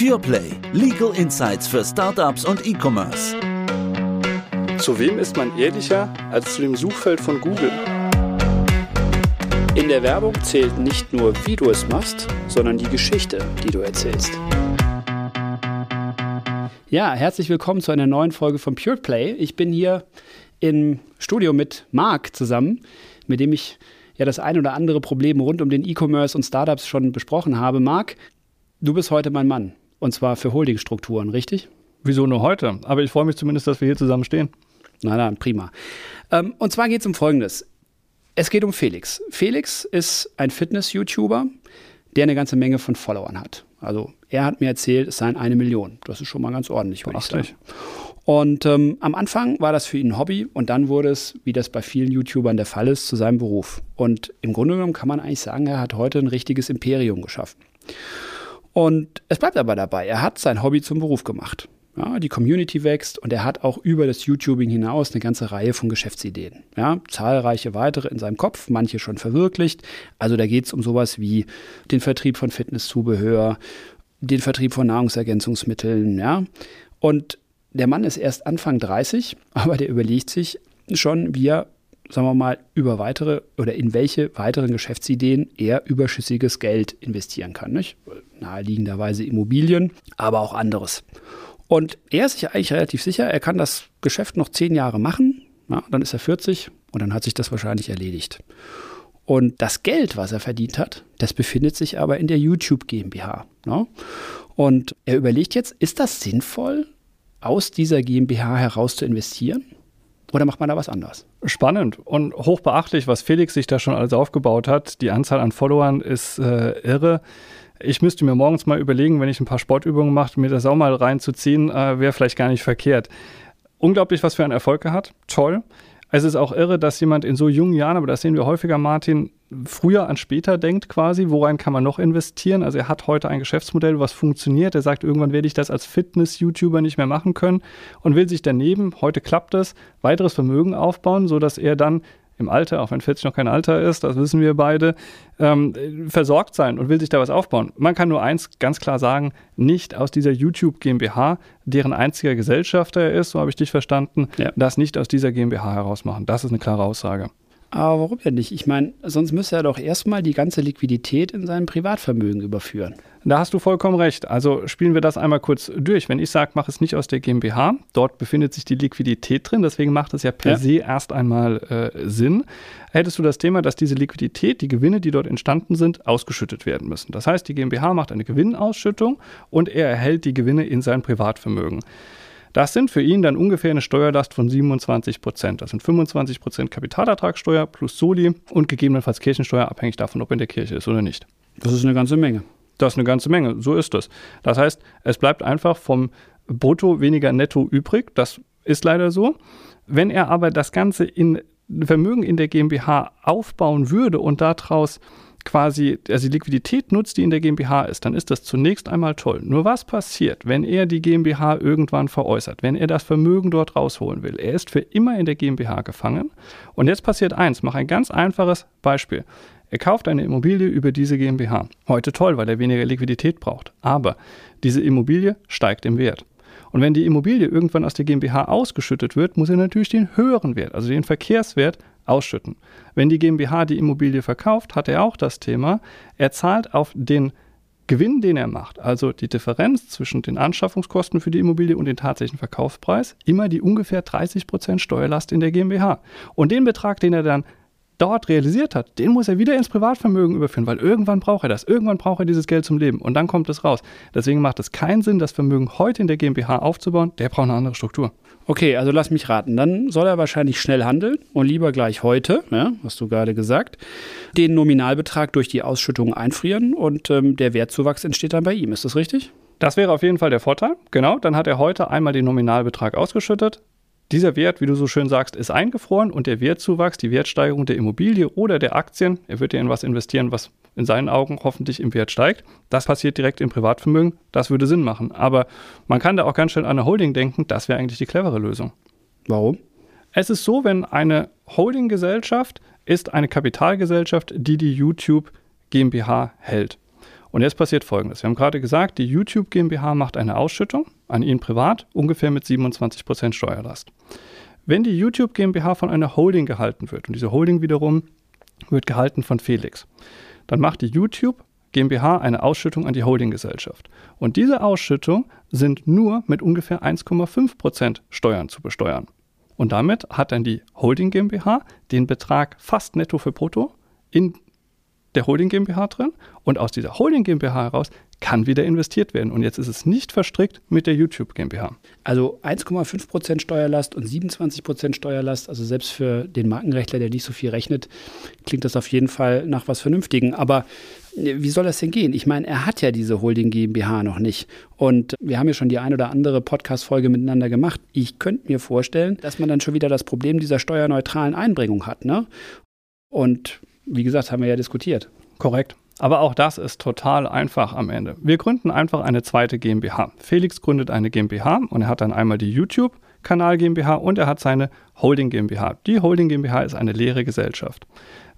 PurePlay. Legal Insights für Startups und E-Commerce. Zu wem ist man ehrlicher als zu dem Suchfeld von Google? In der Werbung zählt nicht nur, wie du es machst, sondern die Geschichte, die du erzählst. Ja, herzlich willkommen zu einer neuen Folge von PurePlay. Ich bin hier im Studio mit Marc zusammen, mit dem ich ja das ein oder andere Problem rund um den E-Commerce und Startups schon besprochen habe. Marc, du bist heute mein Mann. Und zwar für Holdingstrukturen, richtig? Wieso nur heute? Aber ich freue mich zumindest, dass wir hier zusammen stehen. Na dann, prima. Ähm, und zwar geht es um Folgendes. Es geht um Felix. Felix ist ein Fitness-YouTuber, der eine ganze Menge von Followern hat. Also er hat mir erzählt, es seien eine Million. Das ist schon mal ganz ordentlich, würde ich sagen. Und ähm, am Anfang war das für ihn ein Hobby und dann wurde es, wie das bei vielen YouTubern der Fall ist, zu seinem Beruf. Und im Grunde genommen kann man eigentlich sagen, er hat heute ein richtiges Imperium geschaffen. Und es bleibt aber dabei, er hat sein Hobby zum Beruf gemacht. Ja, die Community wächst und er hat auch über das YouTubing hinaus eine ganze Reihe von Geschäftsideen. Ja, zahlreiche weitere in seinem Kopf, manche schon verwirklicht. Also da geht es um sowas wie den Vertrieb von Fitnesszubehör, den Vertrieb von Nahrungsergänzungsmitteln. Ja. Und der Mann ist erst Anfang 30, aber der überlegt sich schon, wie er, sagen wir mal, über weitere oder in welche weiteren Geschäftsideen er überschüssiges Geld investieren kann. Nicht? Naheliegenderweise Immobilien, aber auch anderes. Und er ist sich eigentlich relativ sicher, er kann das Geschäft noch zehn Jahre machen, ja, dann ist er 40 und dann hat sich das wahrscheinlich erledigt. Und das Geld, was er verdient hat, das befindet sich aber in der YouTube GmbH. Ja? Und er überlegt jetzt, ist das sinnvoll, aus dieser GmbH heraus zu investieren? Oder macht man da was anderes? Spannend und hochbeachtlich, was Felix sich da schon alles aufgebaut hat. Die Anzahl an Followern ist äh, irre. Ich müsste mir morgens mal überlegen, wenn ich ein paar Sportübungen mache, mir das auch mal reinzuziehen, äh, wäre vielleicht gar nicht verkehrt. Unglaublich, was für einen Erfolg er hat. Toll. Es ist auch irre, dass jemand in so jungen Jahren, aber das sehen wir häufiger, Martin, früher an später denkt quasi, worein kann man noch investieren. Also er hat heute ein Geschäftsmodell, was funktioniert. Er sagt, irgendwann werde ich das als Fitness-YouTuber nicht mehr machen können und will sich daneben, heute klappt es, weiteres Vermögen aufbauen, sodass er dann im Alter, auch wenn 40 noch kein Alter ist, das wissen wir beide, ähm, versorgt sein und will sich da was aufbauen. Man kann nur eins ganz klar sagen, nicht aus dieser YouTube GmbH, deren einziger Gesellschafter er ist, so habe ich dich verstanden, ja. das nicht aus dieser GmbH heraus machen. Das ist eine klare Aussage. Aber warum denn nicht? Ich meine, sonst müsste er doch erstmal die ganze Liquidität in sein Privatvermögen überführen. Da hast du vollkommen recht. Also spielen wir das einmal kurz durch. Wenn ich sage, mach es nicht aus der GmbH, dort befindet sich die Liquidität drin, deswegen macht es ja per ja. se erst einmal äh, Sinn. Hättest du das Thema, dass diese Liquidität, die Gewinne, die dort entstanden sind, ausgeschüttet werden müssen. Das heißt, die GmbH macht eine Gewinnausschüttung und er erhält die Gewinne in sein Privatvermögen. Das sind für ihn dann ungefähr eine Steuerlast von 27 Prozent. Das sind 25 Prozent Kapitalertragssteuer plus Soli und gegebenenfalls Kirchensteuer, abhängig davon, ob er in der Kirche ist oder nicht. Das ist eine ganze Menge. Das ist eine ganze Menge, so ist es. Das heißt, es bleibt einfach vom Brutto weniger Netto übrig. Das ist leider so. Wenn er aber das Ganze in Vermögen in der GmbH aufbauen würde und daraus quasi, also die Liquidität nutzt, die in der GmbH ist, dann ist das zunächst einmal toll. Nur was passiert, wenn er die GmbH irgendwann veräußert, wenn er das Vermögen dort rausholen will? Er ist für immer in der GmbH gefangen. Und jetzt passiert eins, mach ein ganz einfaches Beispiel. Er kauft eine Immobilie über diese GmbH. Heute toll, weil er weniger Liquidität braucht. Aber diese Immobilie steigt im Wert. Und wenn die Immobilie irgendwann aus der GmbH ausgeschüttet wird, muss er natürlich den höheren Wert, also den Verkehrswert, ausschütten. Wenn die GmbH die Immobilie verkauft, hat er auch das Thema, er zahlt auf den Gewinn, den er macht, also die Differenz zwischen den Anschaffungskosten für die Immobilie und den tatsächlichen Verkaufspreis, immer die ungefähr 30% Steuerlast in der GmbH. Und den Betrag, den er dann dort realisiert hat, den muss er wieder ins Privatvermögen überführen, weil irgendwann braucht er das. Irgendwann braucht er dieses Geld zum Leben und dann kommt es raus. Deswegen macht es keinen Sinn, das Vermögen heute in der GmbH aufzubauen. Der braucht eine andere Struktur. Okay, also lass mich raten. Dann soll er wahrscheinlich schnell handeln und lieber gleich heute, ja, hast du gerade gesagt, den Nominalbetrag durch die Ausschüttung einfrieren und ähm, der Wertzuwachs entsteht dann bei ihm. Ist das richtig? Das wäre auf jeden Fall der Vorteil. Genau, dann hat er heute einmal den Nominalbetrag ausgeschüttet, dieser Wert, wie du so schön sagst, ist eingefroren und der Wertzuwachs, die Wertsteigerung der Immobilie oder der Aktien, er wird ja in was investieren, was in seinen Augen hoffentlich im Wert steigt. Das passiert direkt im Privatvermögen. Das würde Sinn machen. Aber man kann da auch ganz schnell an eine Holding denken. Das wäre eigentlich die clevere Lösung. Warum? Es ist so, wenn eine Holdinggesellschaft ist eine Kapitalgesellschaft, die die YouTube GmbH hält. Und jetzt passiert Folgendes. Wir haben gerade gesagt, die YouTube GmbH macht eine Ausschüttung an ihn privat, ungefähr mit 27% Steuerlast. Wenn die YouTube GmbH von einer Holding gehalten wird, und diese Holding wiederum wird gehalten von Felix, dann macht die YouTube GmbH eine Ausschüttung an die Holdinggesellschaft. Und diese Ausschüttung sind nur mit ungefähr 1,5% Steuern zu besteuern. Und damit hat dann die Holding GmbH den Betrag fast netto für brutto in der Holding GmbH drin und aus dieser Holding GmbH heraus kann wieder investiert werden. Und jetzt ist es nicht verstrickt mit der YouTube GmbH. Also 1,5% Steuerlast und 27% Steuerlast, also selbst für den Markenrechtler, der nicht so viel rechnet, klingt das auf jeden Fall nach was Vernünftigen. Aber äh, wie soll das denn gehen? Ich meine, er hat ja diese Holding GmbH noch nicht. Und wir haben ja schon die ein oder andere Podcast-Folge miteinander gemacht. Ich könnte mir vorstellen, dass man dann schon wieder das Problem dieser steuerneutralen Einbringung hat. Ne? Und wie gesagt, haben wir ja diskutiert. Korrekt. Aber auch das ist total einfach am Ende. Wir gründen einfach eine zweite GmbH. Felix gründet eine GmbH und er hat dann einmal die YouTube-Kanal GmbH und er hat seine Holding GmbH. Die Holding GmbH ist eine leere Gesellschaft.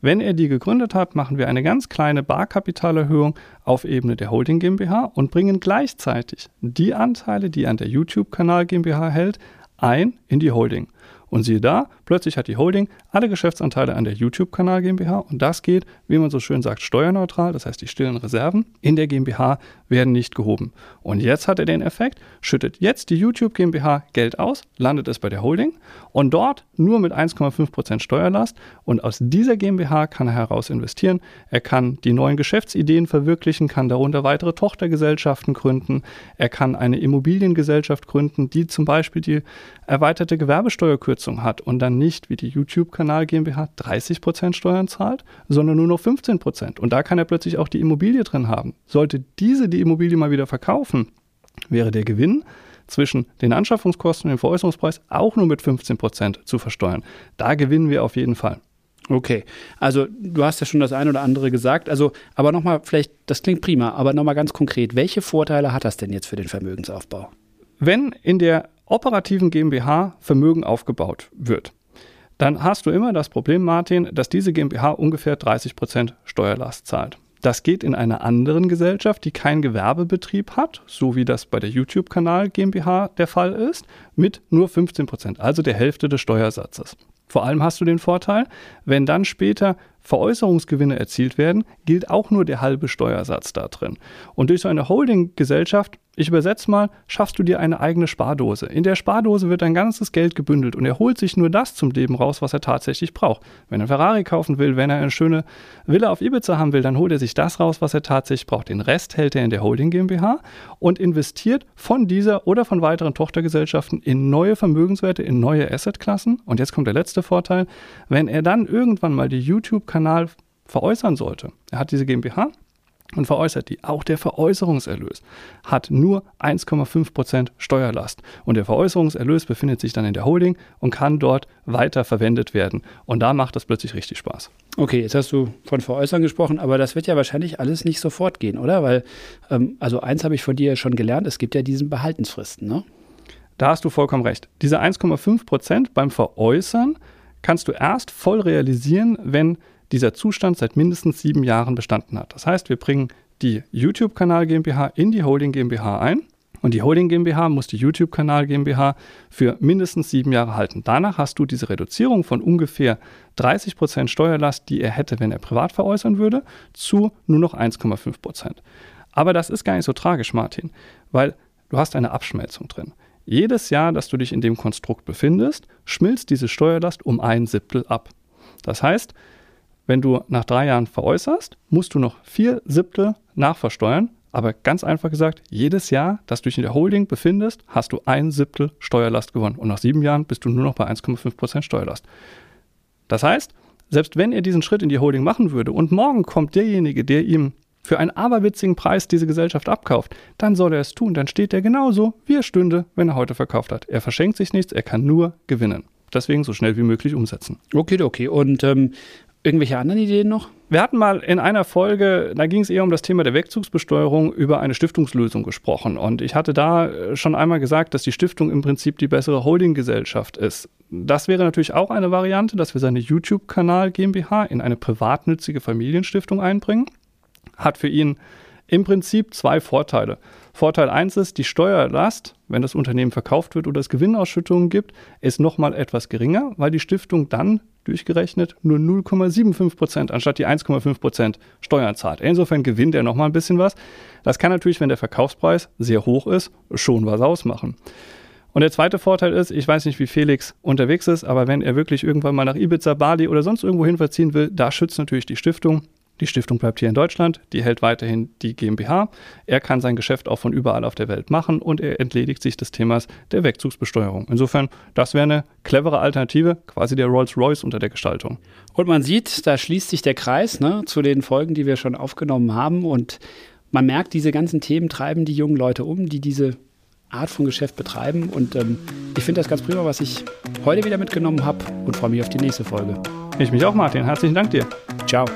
Wenn er die gegründet hat, machen wir eine ganz kleine Barkapitalerhöhung auf Ebene der Holding GmbH und bringen gleichzeitig die Anteile, die an der YouTube-Kanal GmbH hält, ein in die Holding. Und siehe da, plötzlich hat die Holding alle Geschäftsanteile an der YouTube-Kanal GmbH und das geht, wie man so schön sagt, steuerneutral. Das heißt, die stillen Reserven in der GmbH werden nicht gehoben. Und jetzt hat er den Effekt, schüttet jetzt die YouTube GmbH Geld aus, landet es bei der Holding und dort nur mit 1,5% Steuerlast und aus dieser GmbH kann er heraus investieren. Er kann die neuen Geschäftsideen verwirklichen, kann darunter weitere Tochtergesellschaften gründen. Er kann eine Immobiliengesellschaft gründen, die zum Beispiel die erweiterte Gewerbesteuerkürzung hat und dann nicht wie die YouTube-Kanal GmbH 30% Steuern zahlt, sondern nur noch 15%. Und da kann er plötzlich auch die Immobilie drin haben. Sollte diese die Immobilie mal wieder verkaufen, wäre der Gewinn zwischen den Anschaffungskosten und dem Veräußerungspreis auch nur mit 15% zu versteuern. Da gewinnen wir auf jeden Fall. Okay, also du hast ja schon das eine oder andere gesagt, also aber nochmal, vielleicht, das klingt prima, aber nochmal ganz konkret, welche Vorteile hat das denn jetzt für den Vermögensaufbau? Wenn in der operativen GmbH Vermögen aufgebaut wird, dann hast du immer das Problem, Martin, dass diese GmbH ungefähr 30% Steuerlast zahlt. Das geht in einer anderen Gesellschaft, die keinen Gewerbebetrieb hat, so wie das bei der YouTube-Kanal GmbH der Fall ist, mit nur 15% also der Hälfte des Steuersatzes. Vor allem hast du den Vorteil, wenn dann später Veräußerungsgewinne erzielt werden, gilt auch nur der halbe Steuersatz da drin. Und durch so eine Holding-Gesellschaft ich übersetze mal, schaffst du dir eine eigene Spardose. In der Spardose wird dein ganzes Geld gebündelt und er holt sich nur das zum Leben raus, was er tatsächlich braucht. Wenn er Ferrari kaufen will, wenn er eine schöne Villa auf Ibiza haben will, dann holt er sich das raus, was er tatsächlich braucht. Den Rest hält er in der Holding GmbH und investiert von dieser oder von weiteren Tochtergesellschaften in neue Vermögenswerte, in neue Assetklassen. Und jetzt kommt der letzte Vorteil. Wenn er dann irgendwann mal die YouTube-Kanal veräußern sollte, er hat diese GmbH, und veräußert die. Auch der Veräußerungserlös hat nur 1,5% Steuerlast. Und der Veräußerungserlös befindet sich dann in der Holding und kann dort weiter verwendet werden. Und da macht das plötzlich richtig Spaß. Okay, jetzt hast du von Veräußern gesprochen, aber das wird ja wahrscheinlich alles nicht sofort gehen, oder? Weil, ähm, also eins habe ich von dir schon gelernt, es gibt ja diesen Behaltensfristen, ne? Da hast du vollkommen recht. Diese 1,5% beim Veräußern kannst du erst voll realisieren, wenn dieser Zustand seit mindestens sieben Jahren bestanden hat. Das heißt, wir bringen die YouTube-Kanal GmbH in die Holding GmbH ein und die Holding GmbH muss die YouTube-Kanal GmbH für mindestens sieben Jahre halten. Danach hast du diese Reduzierung von ungefähr 30 Prozent Steuerlast, die er hätte, wenn er privat veräußern würde, zu nur noch 1,5%. Prozent. Aber das ist gar nicht so tragisch, Martin, weil du hast eine Abschmelzung drin. Jedes Jahr, dass du dich in dem Konstrukt befindest, schmilzt diese Steuerlast um ein Siebtel ab. Das heißt, wenn du nach drei Jahren veräußerst, musst du noch vier Siebtel nachversteuern. Aber ganz einfach gesagt, jedes Jahr, dass du dich in der Holding befindest, hast du ein Siebtel Steuerlast gewonnen. Und nach sieben Jahren bist du nur noch bei 1,5% Steuerlast. Das heißt, selbst wenn er diesen Schritt in die Holding machen würde und morgen kommt derjenige, der ihm für einen aberwitzigen Preis diese Gesellschaft abkauft, dann soll er es tun. Dann steht er genauso, wie er stünde, wenn er heute verkauft hat. Er verschenkt sich nichts, er kann nur gewinnen. Deswegen so schnell wie möglich umsetzen. Okay, okay. Und ähm, Irgendwelche anderen Ideen noch? Wir hatten mal in einer Folge, da ging es eher um das Thema der Wegzugsbesteuerung, über eine Stiftungslösung gesprochen. Und ich hatte da äh, schon einmal gesagt, dass die Stiftung im Prinzip die bessere Holdinggesellschaft ist. Das wäre natürlich auch eine Variante, dass wir seine YouTube-Kanal GmbH in eine privatnützige Familienstiftung einbringen. Hat für ihn Im Prinzip zwei Vorteile. Vorteil 1 ist, die Steuerlast, wenn das Unternehmen verkauft wird oder es Gewinnausschüttungen gibt, ist nochmal etwas geringer, weil die Stiftung dann durchgerechnet nur 0,75 Prozent anstatt die 1,5 Prozent Steuern zahlt. Insofern gewinnt er nochmal ein bisschen was. Das kann natürlich, wenn der Verkaufspreis sehr hoch ist, schon was ausmachen. Und der zweite Vorteil ist, ich weiß nicht, wie Felix unterwegs ist, aber wenn er wirklich irgendwann mal nach Ibiza, Bali oder sonst irgendwo hin verziehen will, da schützt natürlich die Stiftung. Die Stiftung bleibt hier in Deutschland, die hält weiterhin die GmbH. Er kann sein Geschäft auch von überall auf der Welt machen und er entledigt sich des Themas der Wegzugsbesteuerung. Insofern, das wäre eine clevere Alternative, quasi der Rolls-Royce unter der Gestaltung. Und man sieht, da schließt sich der Kreis ne, zu den Folgen, die wir schon aufgenommen haben. Und man merkt, diese ganzen Themen treiben die jungen Leute um, die diese Art von Geschäft betreiben. Und ähm, ich finde das ganz prima, was ich heute wieder mitgenommen habe und freue mich auf die nächste Folge. Ich mich auch, Martin. Herzlichen Dank dir. Ciao.